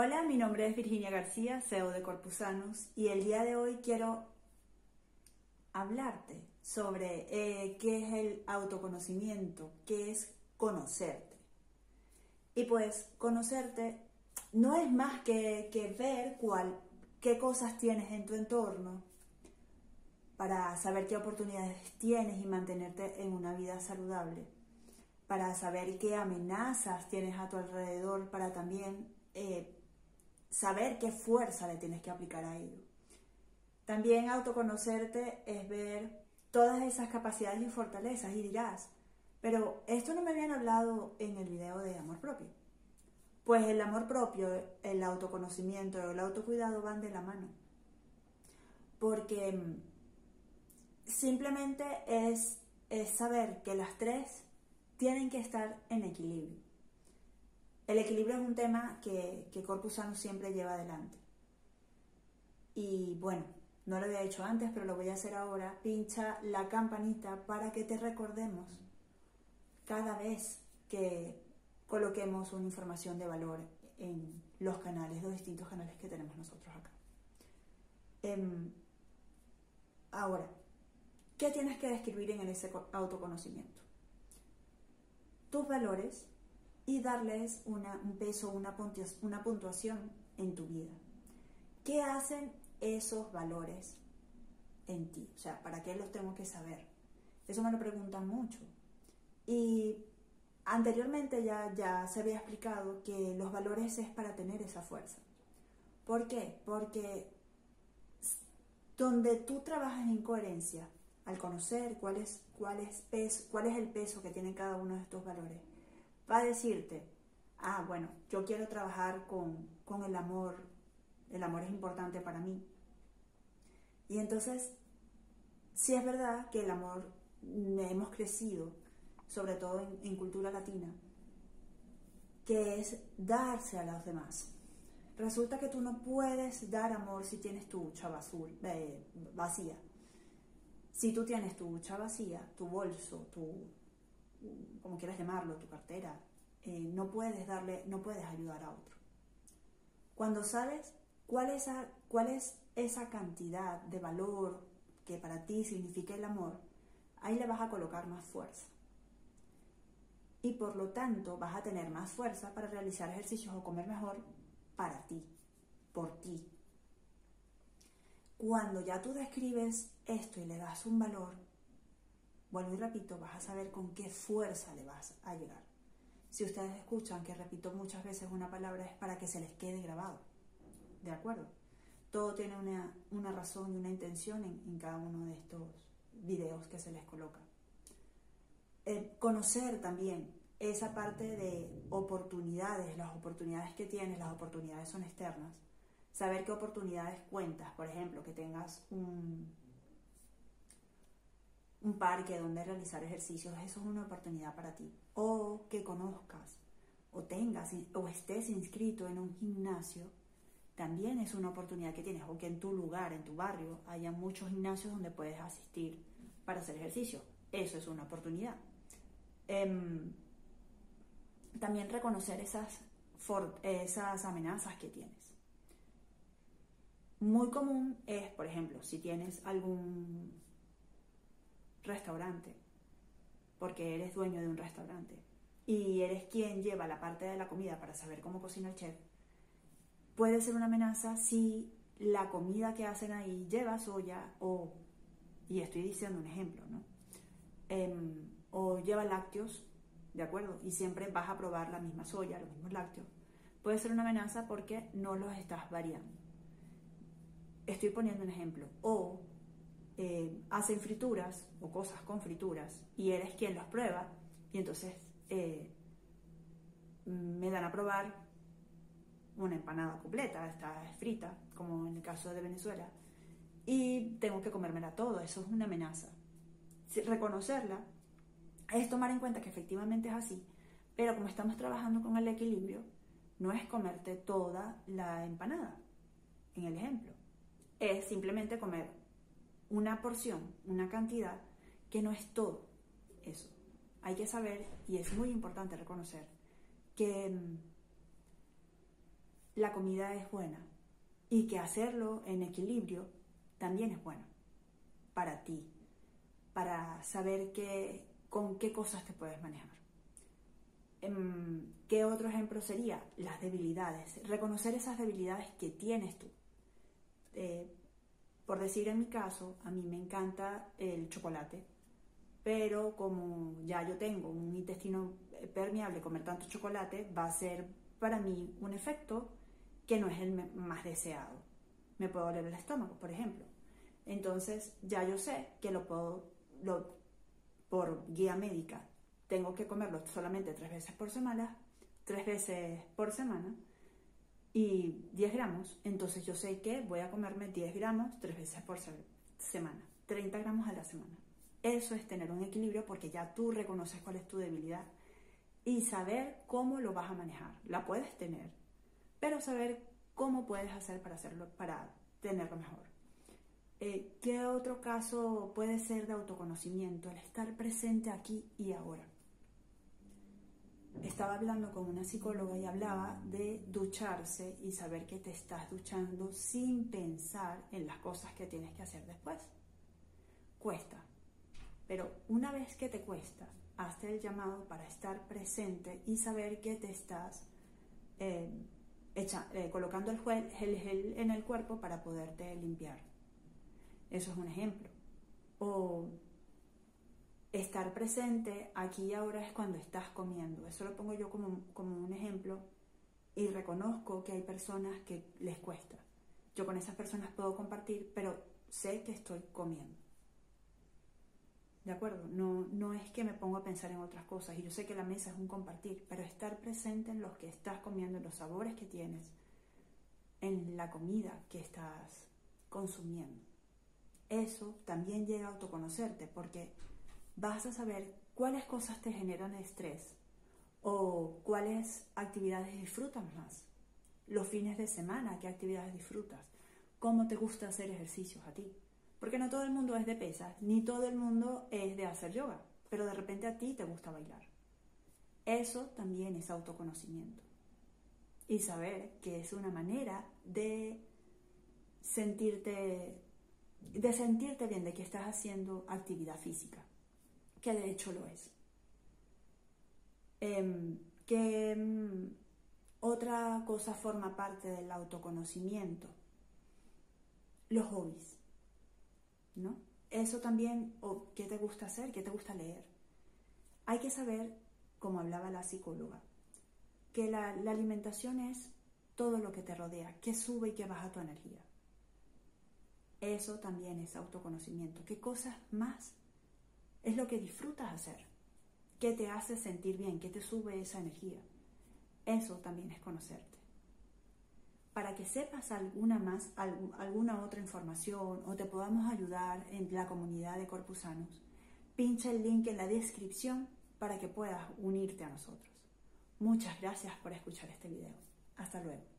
Hola, mi nombre es Virginia García, CEO de Corpusanus, y el día de hoy quiero hablarte sobre eh, qué es el autoconocimiento, qué es conocerte. Y pues conocerte no es más que, ver cuál, qué cosas tienes en tu entorno para saber qué oportunidades tienes y mantenerte en una vida saludable, para saber qué amenazas tienes a tu alrededor, para también eh, saber qué fuerza le tienes que aplicar a ello. También autoconocerte es ver todas esas capacidades y fortalezas y dirás, pero esto no me habían hablado en el video de amor propio. Pues el amor propio, el autoconocimiento, el autocuidado van de la mano. Porque mm, simplemente es, es saber que las tres tienen que estar en equilibrio. El equilibrio es un tema que, que Corpus siempre lleva adelante. Y bueno, no lo había hecho antes, pero lo voy a hacer ahora. Pincha la campanita para que te recordemos cada vez que coloquemos una información de valor en los canales, los distintos canales que tenemos nosotros acá. Em, ahora, ¿qué tienes que describir en ese autoconocimiento? Tus valores, y darles un peso, una, una puntuación en tu vida. ¿Qué hacen esos valores en ti? O sea, ¿para qué los tengo que saber? Eso me lo preguntan mucho. Y anteriormente ya, ya se había explicado que los valores es para tener esa fuerza. ¿Por qué? Porque donde tú trabajas en coherencia, al conocer cuál es, cuál cuál es el peso que tiene cada uno de estos valores, va a decirte, ah, bueno, yo quiero trabajar con, el amor, el amor es importante para mí. Y entonces, si es verdad que el amor hemos crecido, sobre todo en, cultura latina, que es darse a los demás. Resulta que tú no puedes dar amor si tienes tu hucha eh, vacía. Si tú tienes tu hucha vacía, tu bolso, tu, como quieras llamarlo, tu cartera, eh, no puedes darle, no puedes ayudar a otro. Cuando sabes cuál es, cuál es esa cantidad de valor que para ti significa el amor, ahí le vas a colocar más fuerza. Y por lo tanto vas a tener más fuerza para realizar ejercicios o comer mejor para ti, por ti. Cuando ya tú describes esto y le das un valor, vuelvo y repito, vas a saber con qué fuerza le vas a llegar. Si ustedes escuchan que repito muchas veces una palabra es para que se les quede grabado. ¿De acuerdo? Todo tiene una, razón y una intención en, cada uno de estos videos que se les coloca. Eh, conocer también esa parte de oportunidades, las oportunidades que tienes, las oportunidades son externas. Saber qué oportunidades cuentas, por ejemplo, que tengas un, un parque donde realizar ejercicios, eso es una oportunidad para ti. O que conozcas, o tengas, o estés inscrito en un gimnasio, también es una oportunidad que tienes. O que en tu lugar, en tu barrio, haya muchos gimnasios donde puedes asistir para hacer ejercicio. Eso es una oportunidad. Em, también reconocer esas, esas amenazas que tienes. Muy común es, por ejemplo, si tienes algún restaurante, porque eres dueño de un restaurante y eres quien lleva la parte de la comida para saber cómo cocina el chef, puede ser una amenaza si la comida que hacen ahí lleva soya o, y estoy diciendo un ejemplo, ¿no? Em, o lleva lácteos, ¿de acuerdo? Y siempre vas a probar la misma soya, los mismos lácteos. Puede ser una amenaza porque no los estás variando. Estoy poniendo un ejemplo. O eh, hacen frituras o cosas con frituras y eres quien los prueba y entonces eh, me dan a probar una empanada completa, está frita, como en el caso de Venezuela, y tengo que comérmela todo, eso es una amenaza. Reconocerla es tomar en cuenta que efectivamente es así, pero como estamos trabajando con el equilibrio, no es comerte toda la empanada, en el ejemplo, es simplemente comer una porción, una cantidad que no es todo eso. Hay que saber, y es muy importante reconocer, que mm, la comida es buena y que hacerlo en equilibrio también es bueno para ti, para saber qué, con qué cosas te puedes manejar. Em, ¿Qué otro ejemplo sería? Las debilidades. Reconocer esas debilidades que tienes tú. Eh, por decir en mi caso, a mí me encanta el chocolate, pero como ya yo tengo un intestino permeable, comer tanto chocolate va a ser para mí un efecto que no es el más deseado. Me puedo doler el estómago, por ejemplo. Entonces ya yo sé que lo puedo, lo, por guía médica, tengo que comerlo solamente tres veces por semana, tres veces por semana y 10 gramos. Entonces yo sé que voy a comerme 10 gramos tres veces por semana, 30 gramos a la semana. Eso es tener un equilibrio porque ya tú reconoces cuál es tu debilidad y saber cómo lo vas a manejar. La puedes tener, pero saber cómo puedes hacer para hacerlo, para tenerlo mejor. Eh, ¿Qué otro caso puede ser de autoconocimiento? El estar presente aquí y ahora. Estaba hablando con una psicóloga y hablaba de ducharse y saber que te estás duchando sin pensar en las cosas que tienes que hacer después. Cuesta, pero una vez que te cuesta, hazte el llamado para estar presente y saber que te estás eh, eh, colocando el gel, en el cuerpo para poderte limpiar. Eso es un ejemplo. O estar presente aquí y ahora es cuando estás comiendo. Eso lo pongo yo como, como un ejemplo y reconozco que hay personas que les cuesta. Yo con esas personas puedo compartir, pero sé que estoy comiendo. ¿De acuerdo? No, no es que me pongo a pensar en otras cosas. Y yo sé que la mesa es un compartir, pero estar presente en los que estás comiendo, en los sabores que tienes, en la comida que estás consumiendo. Eso también llega a autoconocerte porque vas a saber cuáles cosas te generan estrés o cuáles actividades disfrutas más. Los fines de semana, qué actividades disfrutas. Cómo te gusta hacer ejercicios a ti. Porque no todo el mundo es de pesas, ni todo el mundo es de hacer yoga, pero de repente a ti te gusta bailar. Eso también es autoconocimiento. Y saber que es una manera de sentirte, de sentirte bien, de que estás haciendo actividad física, que de hecho lo es. Em, que em, otra cosa forma parte del autoconocimiento, los hobbies. ¿no? Eso también, o qué te gusta hacer, qué te gusta leer. Hay que saber, como hablaba la psicóloga, que la, la alimentación es todo lo que te rodea, que sube y que baja tu energía. Eso también es autoconocimiento. ¿Qué cosas más es lo que disfrutas hacer? ¿Qué te hace sentir bien? ¿Qué te sube esa energía? Eso también es conocerte para que sepas alguna más, alguna otra información o te podamos ayudar en la comunidad de corpusanos, pincha el link en la descripción para que puedas unirte a nosotros. Muchas gracias por escuchar este video. Hasta luego.